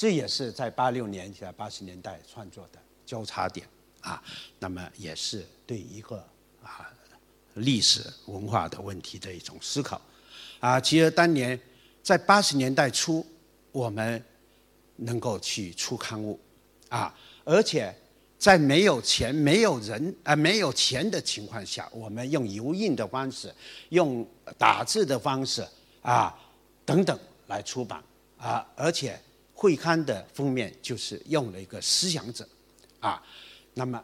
这也是在八六年在八十年代创作的交叉点啊。那么也是对一个啊历史文化的问题的一种思考啊。其实当年在八十年代初，我们能够去出刊物啊，而且在没有钱、没有人啊、没有钱的情况下，我们用油印的方式、用打字的方式啊等等来出版啊，而且。会刊的封面就是用了一个思想者，啊，那么，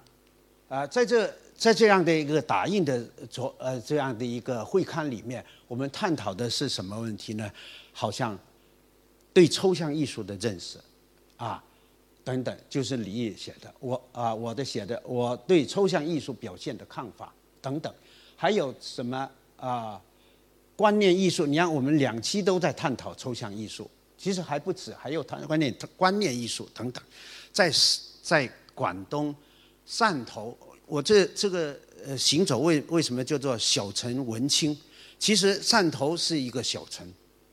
啊，在这在这样的一个打印的着呃这样的一个会刊里面，我们探讨的是什么问题呢？好像对抽象艺术的认识，啊，等等，就是李毅写的，我啊我的写的，我对抽象艺术表现的看法等等，还有什么啊观念艺术？你看我们两期都在探讨抽象艺术。其实还不止，还有谈观念、观念艺术等等，在在广东汕头，我这这个呃行走为为什么叫做小城文青？其实汕头是一个小城，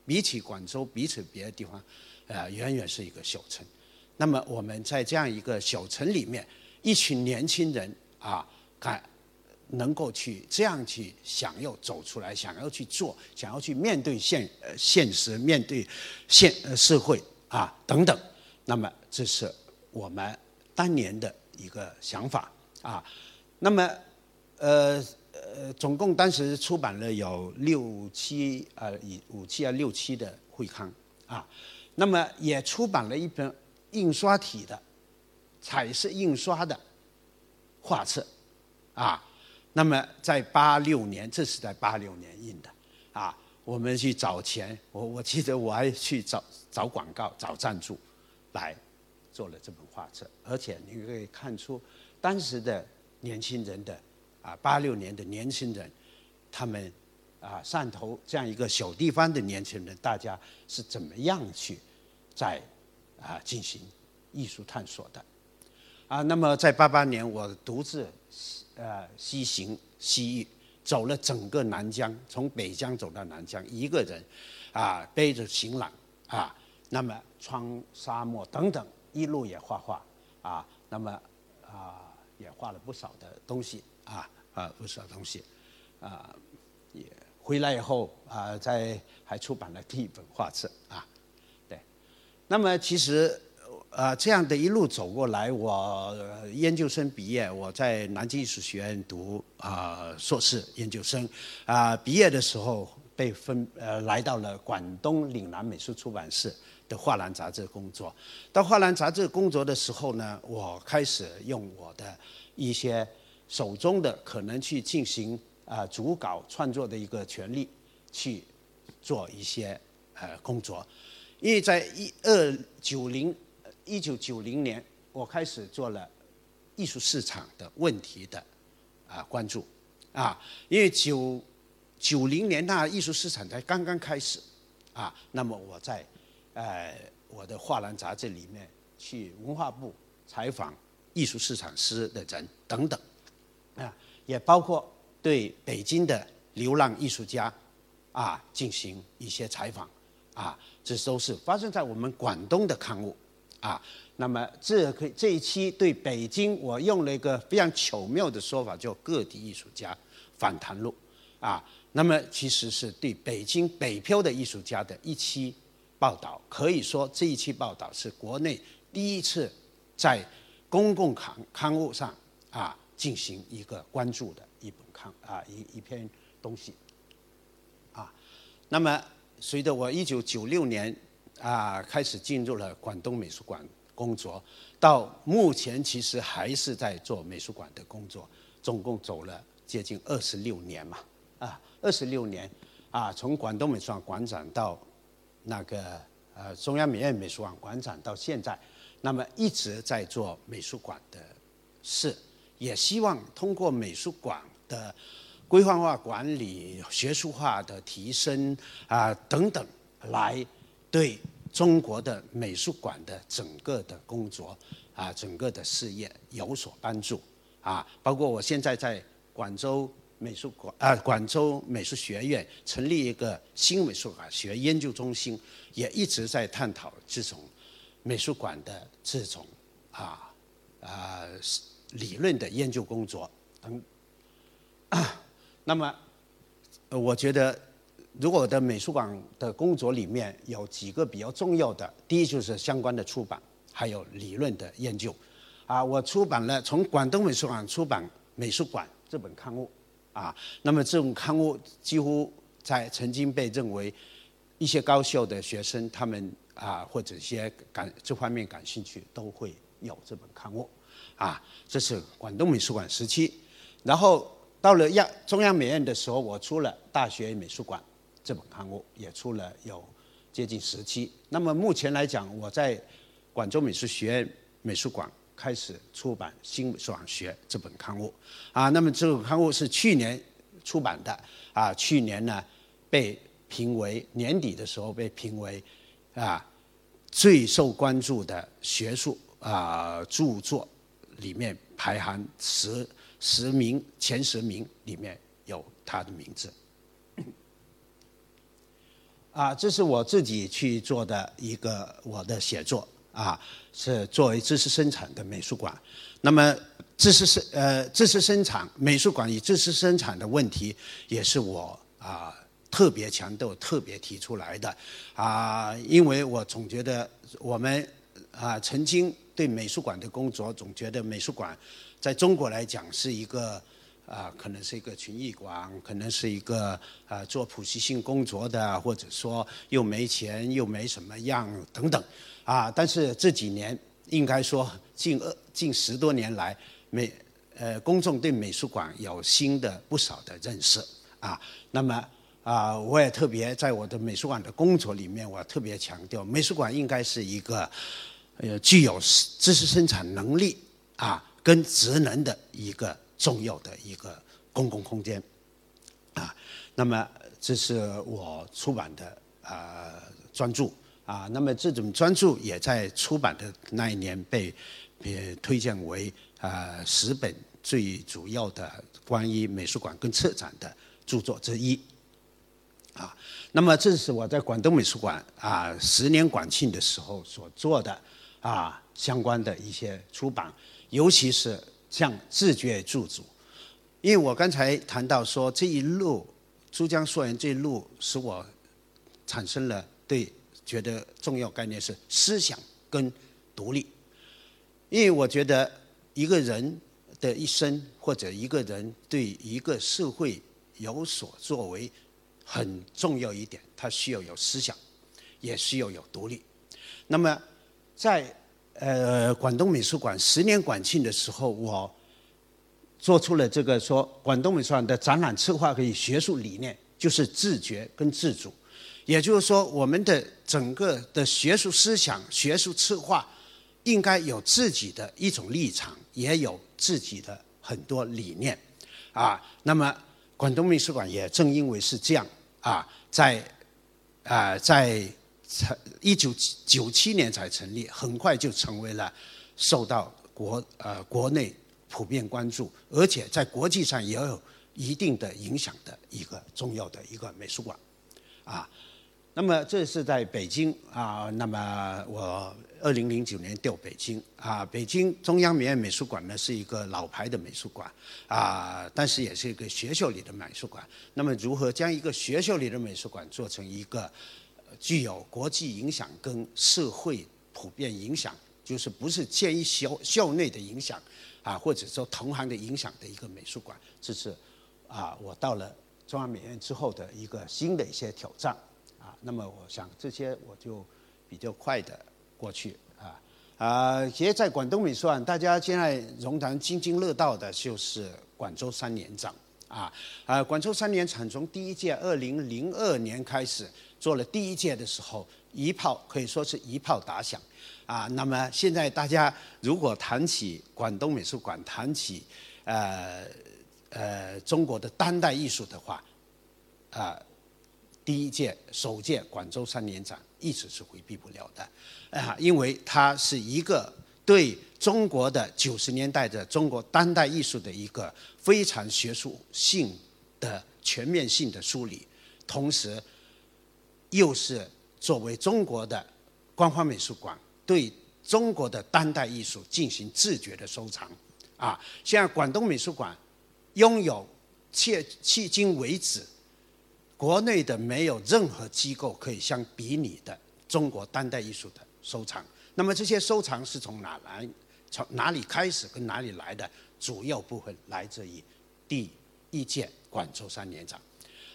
比起广州，比起别的地方，呃，远远是一个小城。那么我们在这样一个小城里面，一群年轻人啊，看。能够去这样去想要走出来，想要去做，想要去面对现呃现实，面对现呃社会啊等等，那么这是我们当年的一个想法啊。那么呃呃，总共当时出版了有六七啊，五七啊六七的会刊啊。那么也出版了一本印刷体的彩色印刷的画册啊。那么在八六年，这是在八六年印的，啊，我们去找钱，我我记得我还去找找广告、找赞助，来做了这本画册。而且你可以看出，当时的年轻人的啊，八六年的年轻人，他们啊，汕头这样一个小地方的年轻人，大家是怎么样去在啊进行艺术探索的，啊，那么在八八年，我独自。呃，西行西域，走了整个南疆，从北疆走到南疆，一个人，啊，背着行囊，啊，那么穿沙漠等等，一路也画画，啊，那么啊，也画了不少的东西，啊啊，不少东西，啊，也回来以后啊，在还出版了第一本画册，啊，对，那么其实。呃，这样的一路走过来，我研究生毕业，我在南京艺术学院读啊硕士研究生，啊毕业的时候被分呃来到了广东岭南美术出版社的画廊杂志工作。到画廊杂志工作的时候呢，我开始用我的一些手中的可能去进行啊主稿创作的一个权利去做一些呃工作，因为在一二九零。一九九零年，我开始做了艺术市场的问题的啊关注啊，因为九九零年那艺术市场才刚刚开始啊，那么我在呃我的画廊杂志里面去文化部采访艺术市场师的人等等啊，也包括对北京的流浪艺术家啊进行一些采访啊，这都是发生在我们广东的刊物。啊，那么这可以这一期对北京，我用了一个非常巧妙的说法，叫“各地艺术家访谈录”，啊，那么其实是对北京北漂的艺术家的一期报道，可以说这一期报道是国内第一次在公共刊刊物上啊进行一个关注的一本刊啊一一篇东西，啊，那么随着我一九九六年。啊，开始进入了广东美术馆工作，到目前其实还是在做美术馆的工作，总共走了接近二十六年嘛，啊，二十六年，啊，从广东美术馆馆长到那个呃中央美院美术馆馆长到现在，那么一直在做美术馆的事，也希望通过美术馆的规范化管理、学术化的提升啊等等来。对中国的美术馆的整个的工作啊，整个的事业有所帮助啊，包括我现在在广州美术馆啊，广州美术学院成立一个新美术馆学研究中心，也一直在探讨这种美术馆的这种啊啊理论的研究工作等。那么，我觉得，如果的美术馆的工作里面有几个比较重要的，第一就是相关的出版，还有理论的研究。啊，我出版了从广东美术馆出版《美术馆》这本刊物，啊，那么这种刊物几乎在曾经被认为一些高校的学生他们啊或者一些感这方面感兴趣都会有这本刊物，啊，这是广东美术馆时期，然后到了亚中央美院的时候，我出了《大学美术馆》这本刊物，也出了有接近十期。那么目前来讲，我在广州美术学院美术馆。开始出版《新美术学》这本刊物，啊，那么这本刊物是去年出版的，啊，去年呢被评为年底的时候被评为啊最受关注的学术啊著作里面排行十十名前十名里面有他的名字，啊，这是我自己去做的一个我的写作。啊，是作为知识生产的美术馆，那么知识生呃知识生产美术馆与知识生产的问题，也是我啊特别强调、特别提出来的啊，因为我总觉得我们啊曾经对美术馆的工作，总觉得美术馆在中国来讲是一个啊可能是一个群艺馆，可能是一个啊做普及性工作的，或者说又没钱又没什么样等等。啊，但是这几年应该说近二近十多年来，美呃公众对美术馆有新的不少的认识啊。那么啊，我也特别在我的美术馆的工作里面，我特别强调，美术馆应该是一个呃具有知识生产能力啊跟职能的一个重要的一个公共空间啊。那么这是我出版的啊专著。啊，那么这种专著也在出版的那一年被，呃推荐为啊十本最主要的关于美术馆跟策展的著作之一。啊，那么这是我在广东美术馆啊十年馆庆的时候所做的啊相关的一些出版，尤其是像自觉自主，因为我刚才谈到说这一路珠江溯源这一路使我产生了对。觉得重要概念是思想跟独立，因为我觉得一个人的一生或者一个人对一个社会有所作为，很重要一点，他需要有思想，也需要有独立。那么在呃广东美术馆十年馆庆的时候，我做出了这个说广东美术馆的展览策划与学术理念，就是自觉跟自主。也就是说，我们的整个的学术思想、学术策划，应该有自己的一种立场，也有自己的很多理念，啊，那么广东美术馆也正因为是这样，啊，在啊在成一九九七年才成立，很快就成为了受到国呃国内普遍关注，而且在国际上也有一定的影响的一个重要的一个美术馆，啊。那么这是在北京啊，那么我二零零九年调北京啊，北京中央美院美术馆呢是一个老牌的美术馆啊，但是也是一个学校里的美术馆。那么如何将一个学校里的美术馆做成一个具有国际影响跟社会普遍影响，就是不是建于校校内的影响啊，或者说同行的影响的一个美术馆，这是啊我到了中央美院之后的一个新的一些挑战。啊，那么我想这些我就比较快的过去啊啊，其实在广东美术馆，大家现在仍然津津乐道的就是广州三年展啊啊，广州三年展从第一届二零零二年开始做了第一届的时候，一炮可以说是一炮打响啊。那么现在大家如果谈起广东美术馆，谈起呃呃中国的当代艺术的话啊。第一届、首届广州三年展一直是回避不了的，啊，因为它是一个对中国的九十年代的中国当代艺术的一个非常学术性的全面性的梳理，同时又是作为中国的官方美术馆对中国的当代艺术进行自觉的收藏。啊，现在广东美术馆拥有迄迄今为止国内的没有任何机构可以相比拟的中国当代艺术的收藏。那么这些收藏是从哪来？从哪里开始跟哪里来的？主要部分来自于第一届广州三年展。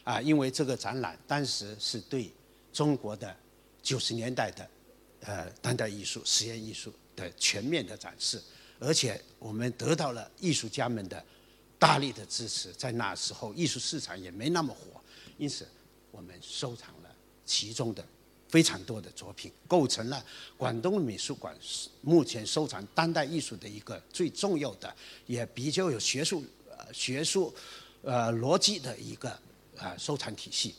啊，因为这个展览当时是对中国的九十年代的呃当代艺术、实验艺术的全面的展示。而且我们得到了艺术家们的大力的支持，在那时候艺术市场也没那么火，因此我们收藏了其中的非常多的作品，构成了广东美术馆目前收藏当代艺术的一个最重要的，也比较有学术呃学术呃逻辑的一个啊收藏体系。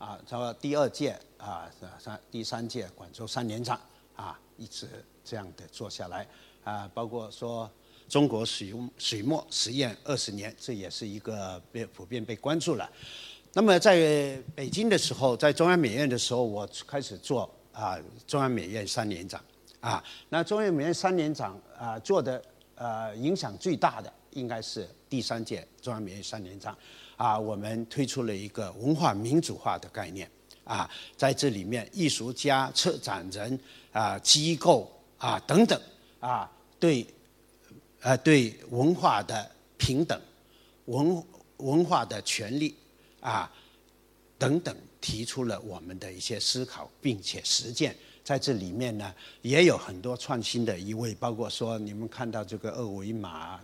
啊，到第二届啊三第三届广州三年展啊，一直。这样的做下来啊，包括说中国水水墨实验二十年，这也是一个被普遍被关注了。那么在北京的时候，在中央美院的时候，我开始做啊中央美院三年展啊。那中央美院三年展啊做的呃影响最大的应该是第三届中央美院三年展啊，我们推出了一个文化民主化的概念啊，在这里面艺术家、策展人啊机构。啊，等等，啊，对，呃，对文化的平等，文文化的权利，啊，等等，提出了我们的一些思考，并且实践。在这里面呢，也有很多创新的一位，包括说你们看到这个二维码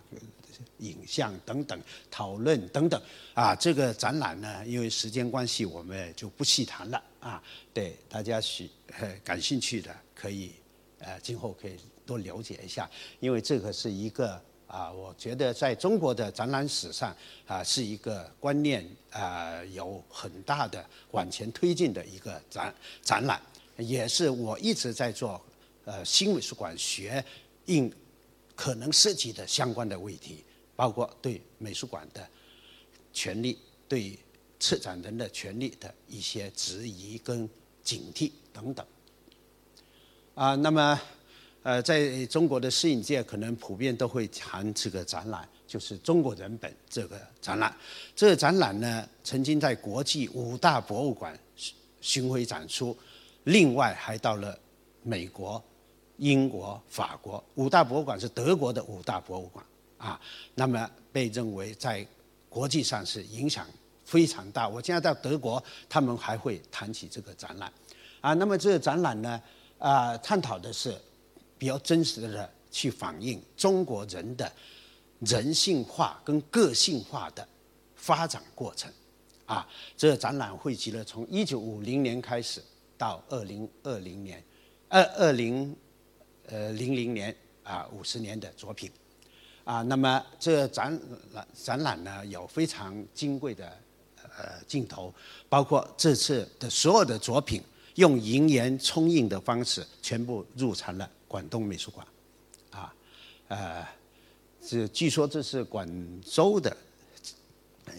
影像等等讨论等等。啊，这个展览呢，因为时间关系，我们就不细谈了。啊，对大家喜感兴趣的可以。呃，今后可以多了解一下，因为这个是一个啊，我觉得在中国的展览史上啊，是一个观念啊有很大的往前推进的一个展展览，也是我一直在做呃新美术馆学应可能涉及的相关的问题，包括对美术馆的权利、对策展人的权利的一些质疑跟警惕等等。啊，那么，呃，在中国的摄影界，可能普遍都会谈这个展览，就是中国人本这个展览。这个展览呢，曾经在国际五大博物馆巡回展出，另外还到了美国、英国、法国五大博物馆是德国的五大博物馆啊。那么被认为在国际上是影响非常大。我现在到德国，他们还会谈起这个展览啊。那么这个展览呢？啊，探讨的是比较真实的去反映中国人的人性化跟个性化的发展过程。啊，这个展览汇集了从一九五零年开始到二零二零年，二二零呃零零年啊五十年的作品。啊，那么这展览展览呢有非常金贵的呃镜头，包括这次的所有的作品。用银盐冲印的方式全部入藏了广东美术馆，啊，呃，这据说这是广州的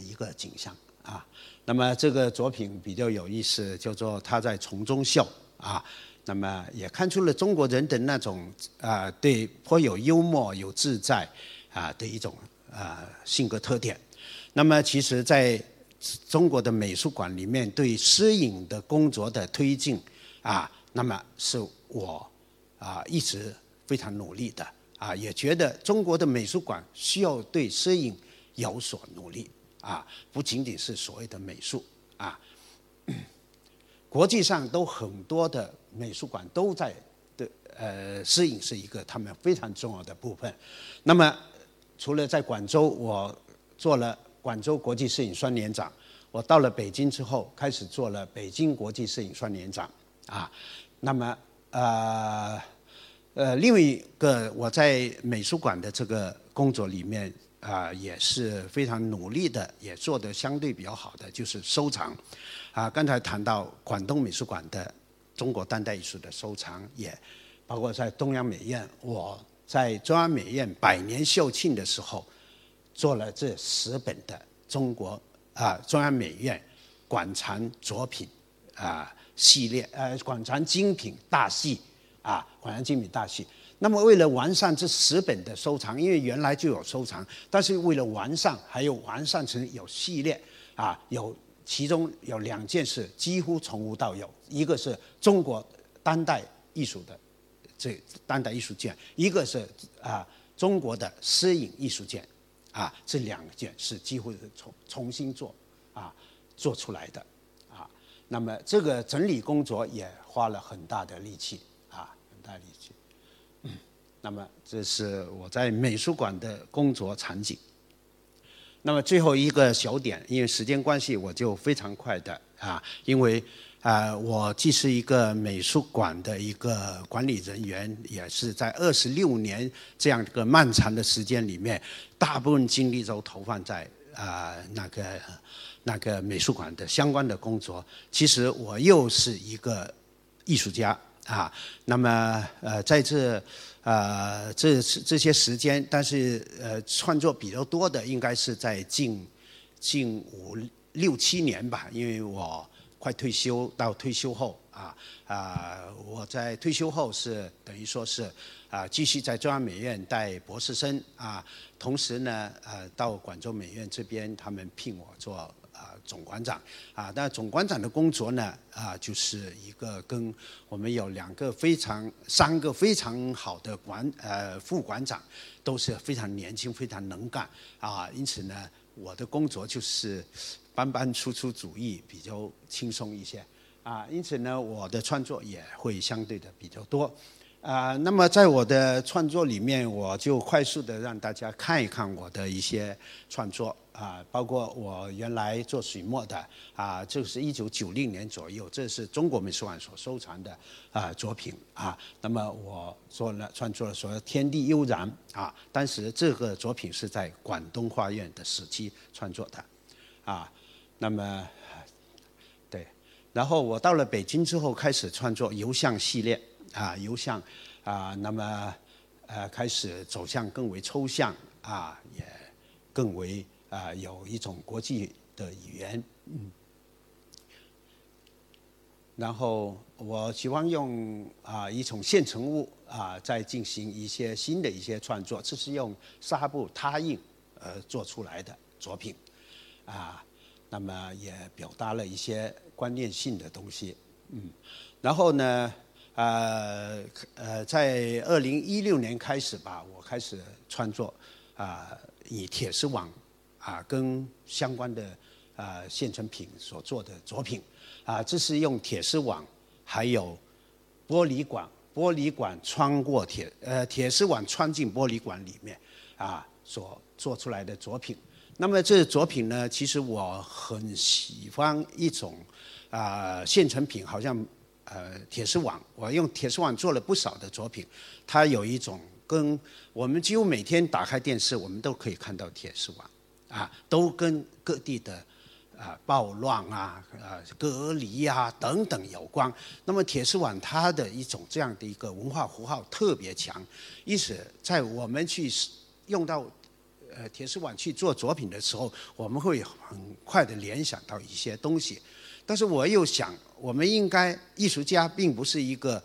一个景象啊。那么这个作品比较有意思，叫做他在丛中笑啊。那么也看出了中国人的那种啊，对颇有幽默、有自在啊的一种啊性格特点。那么其实，在中国的美术馆里面对摄影的工作的推进，啊，那么是我啊一直非常努力的啊，也觉得中国的美术馆需要对摄影有所努力啊，不仅仅是所谓的美术啊，国际上都很多的美术馆都在的呃，摄影是一个他们非常重要的部分。那么除了在广州，我做了。广州国际摄影双年展，我到了北京之后，开始做了北京国际摄影双年展，啊，那么呃呃，另外一个我在美术馆的这个工作里面啊，也是非常努力的，也做得相对比较好的，就是收藏，啊，刚才谈到广东美术馆的中国当代艺术的收藏，也包括在中央美院，我在中央美院百年校庆的时候。做了这十本的中国啊中央美院馆藏作品啊系列，呃，馆藏精品大系，啊，馆藏精品大系。那么为了完善这十本的收藏，因为原来就有收藏，但是为了完善，还有完善成有系列，啊，有其中有两件事几乎从无到有，一个是中国当代艺术的这当代艺术件，一个是啊中国的摄影艺术件，啊，这两件是几乎是重重新做啊做出来的，那么这个整理工作也花了很大的力气，啊，很大力气。那么这是我在美术馆的工作场景。那么最后一个小点，因为时间关系，我就非常快的啊，因为啊，我既是一个美术馆的一个管理人员，也是在二十六年这样一个漫长的时间里面，大部分精力都投放在啊那个那个美术馆的相关的工作。其实我又是一个艺术家啊，那么呃在这。呃，这这些时间，但是呃，创作比较多的应该是在近近五六七年吧，因为我快退休到退休后啊啊，我在退休后是等于说是啊，继续在中央美院带博士生啊，同时呢呃，到广州美院这边，他们聘我做。啊，总馆长啊，但总馆长的工作呢，啊，就是一个跟我们有两个非常、三个非常好的馆呃副馆长，都是非常年轻、非常能干啊，因此呢，我的工作就是班班出出主意，比较轻松一些啊，因此呢，我的创作也会相对的比较多。啊，那么在我的创作里面，我就快速的让大家看一看我的一些创作啊，包括我原来做水墨的啊，这是一九九零年左右，这是中国美术馆所收藏的啊作品啊。那么我做了创作了说《天地悠然》啊，当时这个作品是在广东画院的时期创作的啊。那么，然后我到了北京之后，开始创作油像系列。啊，由向啊，那么呃，开始走向更为抽象啊，也更为啊，有一种国际的语言。嗯。然后我希望用啊一种现成物啊，再进行一些新的一些创作。这是用纱布拓印呃做出来的作品啊，那么也表达了一些观念性的东西。嗯，然后呢？呃呃，在二零一六年开始吧，我开始创作啊，以铁丝网啊跟相关的啊现成品所做的作品啊，这是用铁丝网还有玻璃管，玻璃管穿过铁呃铁丝网穿进玻璃管里面啊所做出来的作品。那么这作品呢，其实我很喜欢一种啊现成品，好像。呃，铁丝网，我用铁丝网做了不少的作品，它有一种跟我们几乎每天打开电视，我们都可以看到铁丝网，啊，都跟各地的啊暴乱啊、啊隔离啊等等有关。那么铁丝网它的一种这样的一个文化符号特别强，因此在我们去用到呃铁丝网去做作品的时候，我们会很快的联想到一些东西。但是我又想，我们应该艺术家并不是一个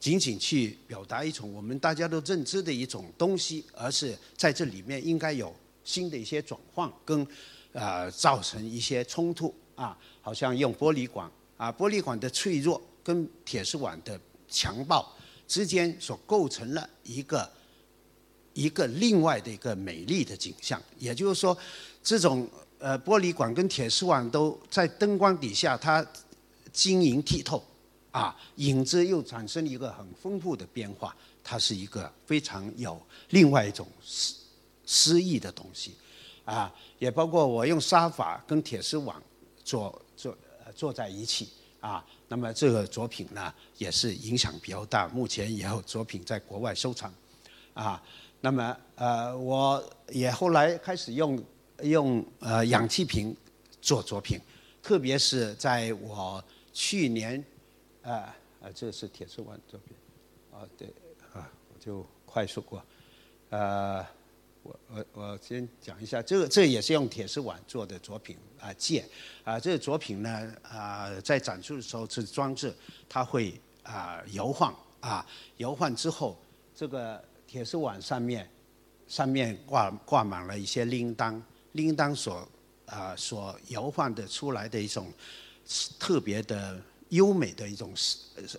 仅仅去表达一种我们大家都认知的一种东西，而是在这里面应该有新的一些转换，跟呃造成一些冲突啊，好像用玻璃管啊，玻璃管的脆弱跟铁丝网的强暴之间所构成了一个一个另外的一个美丽的景象，也就是说，这种。呃，玻璃管跟铁丝网都在灯光底下，它晶莹剔透，啊，影子又产生一个很丰富的变化，它是一个非常有另外一种诗诗意的东西，啊，也包括我用沙发跟铁丝网做做坐在一起，啊，那么这个作品呢也是影响比较大，目前也有作品在国外收藏，啊，那么呃，我也后来开始用。用呃氧气瓶做作品，特别是在我去年，呃呃，这是铁丝网作品，啊对啊，我就快速过，呃我我我先讲一下，这个这也是用铁丝网做的作品啊，剑啊，这个作品呢啊，在展出的时候是装置，它会啊摇晃啊，摇晃之后，这个铁丝网上面上面挂挂满了一些铃铛，铃铛所啊所摇晃的出来的一种特别的。优美的一种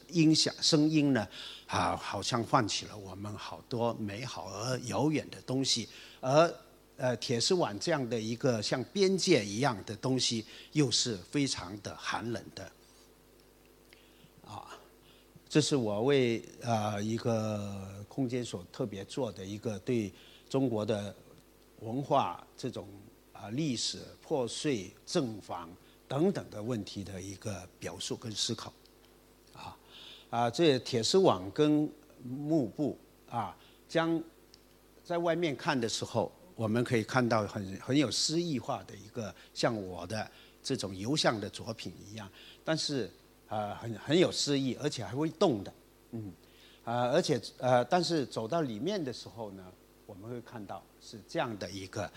音响声音呢，啊，好像唤起了我们好多美好而遥远的东西，而呃铁丝网这样的一个像边界一样的东西，又是非常的寒冷的，啊，这是我为啊一个空间所特别做的一个对中国的文化这种啊历史破碎正房。等等的问题的一个表述跟思考，啊，啊，这铁丝网跟幕布啊，将在外面看的时候，我们可以看到很很有诗意化的一个像我的这种油像的作品一样，但是啊，很很有诗意，而且还会动的，嗯，啊，而且呃，但是走到里面的时候呢，我们会看到是这样的一个，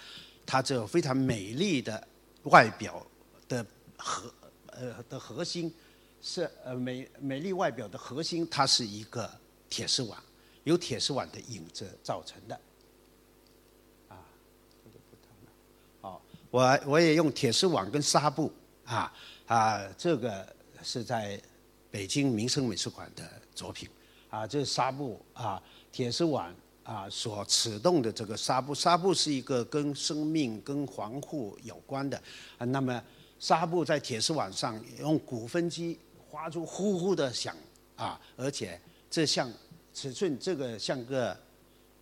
它这非常美丽的外表的。核呃的核心是呃美美丽外表的核心，它是一个铁丝网，由铁丝网的影子造成的。啊，这个不同了。好，我我也用铁丝网跟纱布啊啊，这个是在北京民生美术馆的作品啊，这是纱布啊，铁丝网啊所启动的这个纱布，纱布是一个跟生命跟防护有关的啊，那么。纱布在铁丝网上用鼓风机发出呼呼的响啊，而且这像尺寸这个像个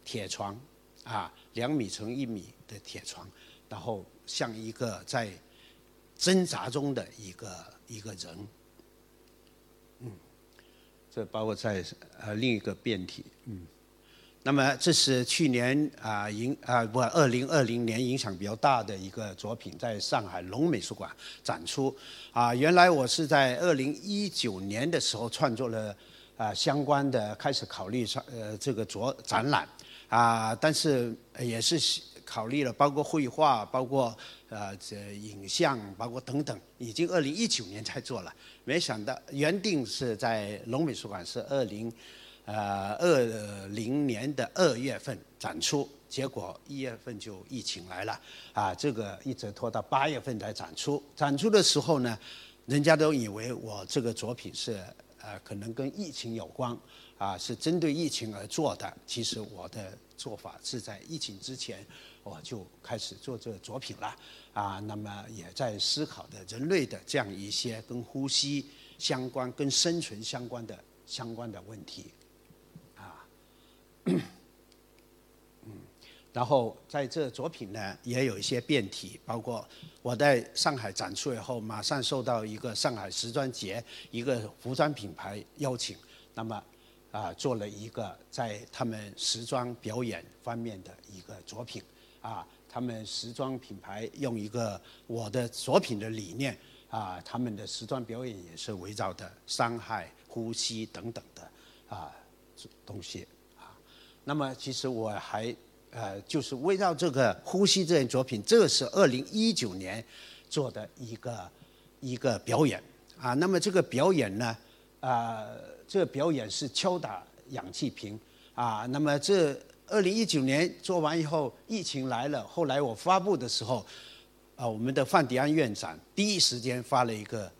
铁床啊，两米乘一米的铁床，然后像一个在挣扎中的一个一个人，这包括在呃另一个变体，嗯。那么这是去年啊影啊不二零二零年影响比较大的一个作品，在上海龙美术馆展出。啊，原来我是在二零一九年的时候创作了啊相关的，开始考虑上呃这个作展览啊，但是也是考虑了包括绘画，包括呃这影像，包括等等，已经二零一九年才做了，没想到原定是在龙美术馆是二零。呃，二零年的二月份展出，结果一月份就疫情来了，啊，这个一直拖到八月份才展出。展出的时候呢，人家都以为我这个作品是呃可能跟疫情有关，啊，是针对疫情而做的。其实我的做法是在疫情之前我就开始做这个作品了，啊，那么也在思考的人类的这样一些跟呼吸相关、跟生存相关的相关的问题。啊嗯，然后在这作品呢，也有一些变体，包括我在上海展出以后，马上受到一个上海时装节一个服装品牌邀请，那么啊做了一个在他们时装表演方面的一个作品，啊，他们时装品牌用一个我的作品的理念，啊，他们的时装表演也是围绕的伤害、呼吸等等的啊东西啊。那么其实我还呃，就是围绕这个呼吸这件作品，这是二零一九年做的一个一个表演啊。那么这个表演呢，啊，这表演是敲打氧气瓶啊。那么这二零一九年做完以后，疫情来了，后来我发布的时候，啊，我们的范迪安院长第一时间发了一个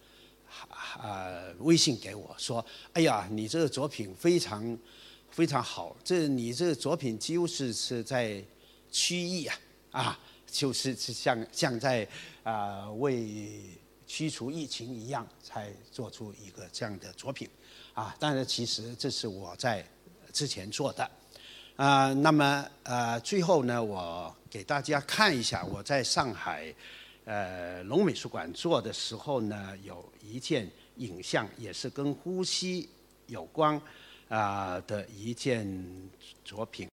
啊微信给我说：“哎呀，你这个作品非常。”非常好，这你这个作品几乎是是在区域啊，啊，就是是像像在啊为驱除疫情一样，才做出一个这样的作品，啊，当然其实这是我在之前做的，啊，那么呃最后呢，我给大家看一下我在上海呃龙美术馆做的时候呢，有一件影像也是跟呼吸有关。啊的一件作品。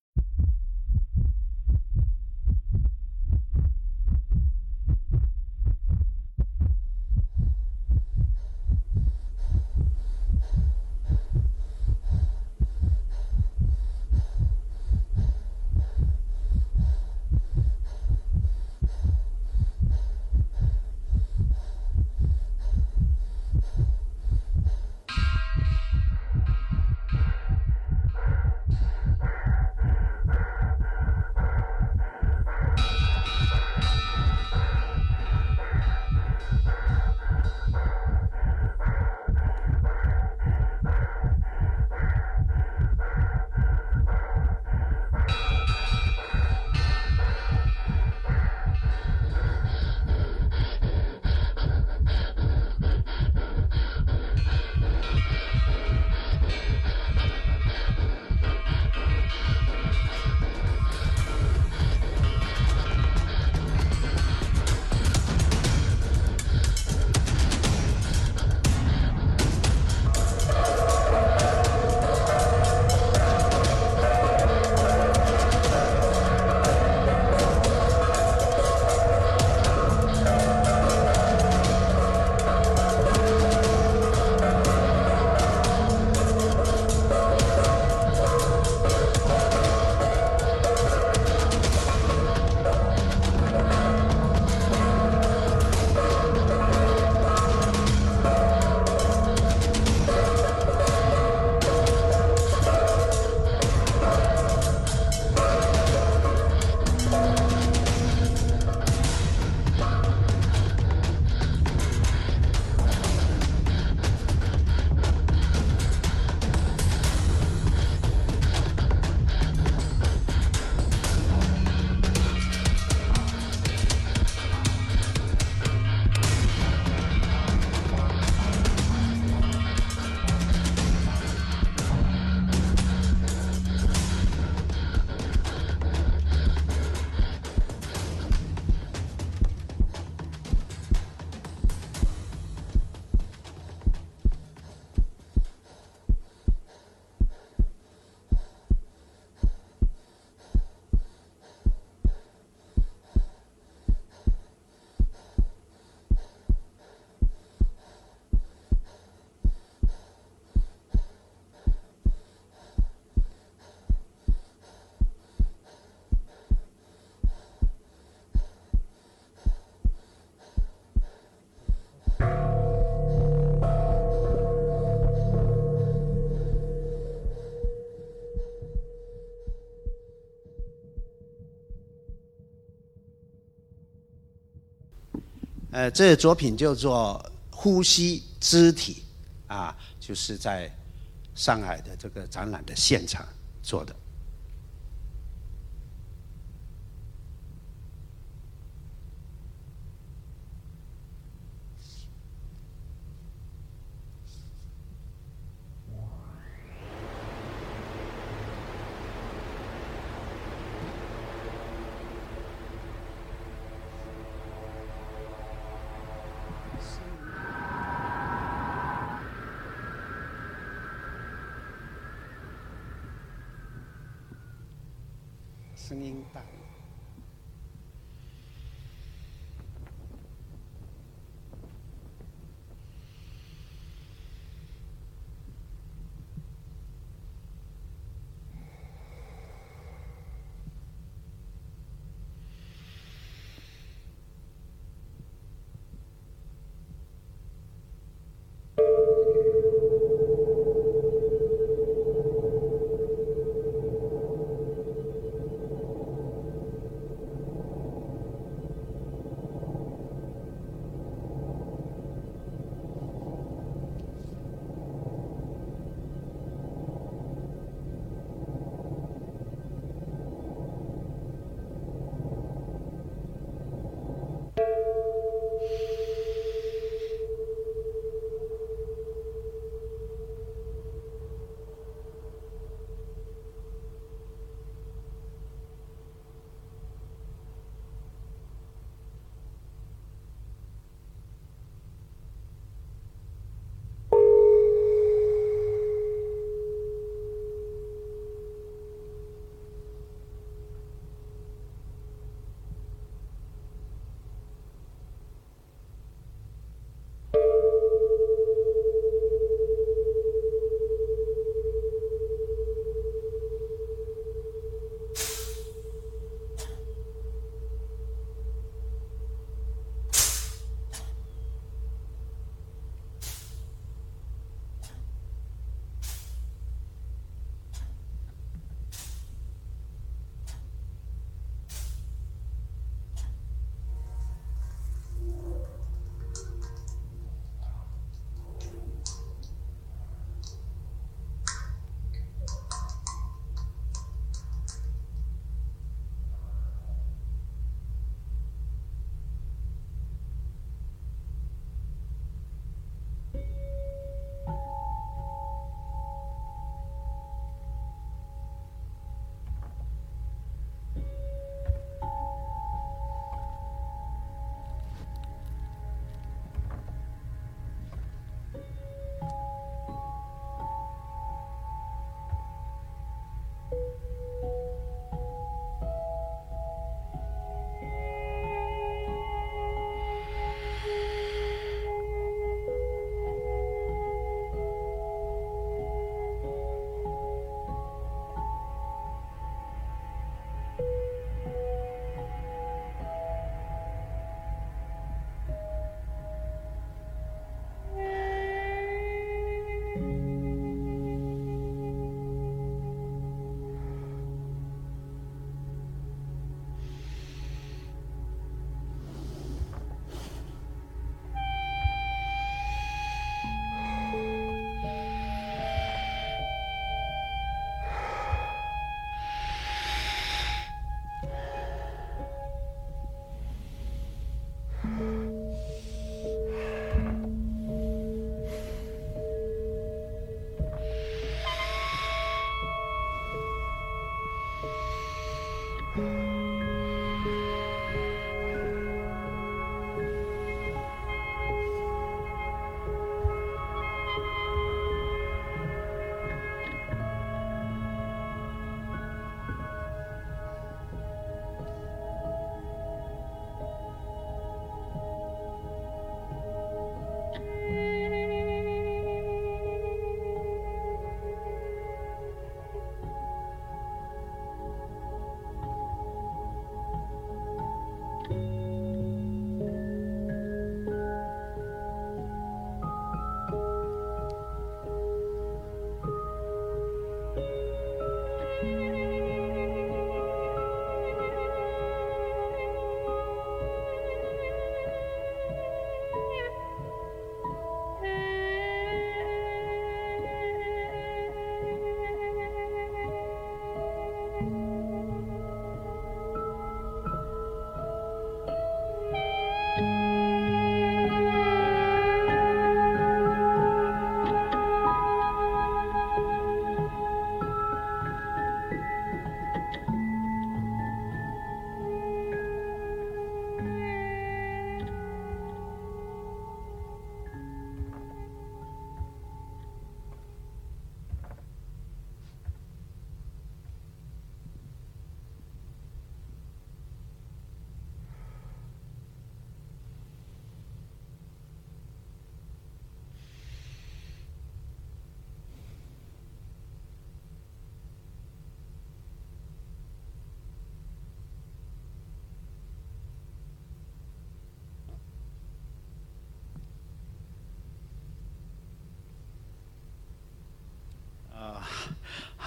呃，这个作品叫做《呼吸肢体》，啊，就是在上海的这个展览的现场做的。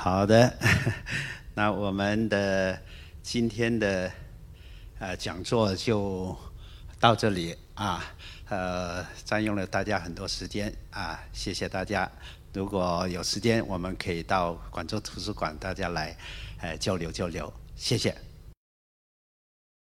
好的，那我们的今天的呃讲座就到这里啊，呃，占用了大家很多时间啊，谢谢大家。如果有时间，我们可以到广州图书馆，大家来呃交流交流，谢谢。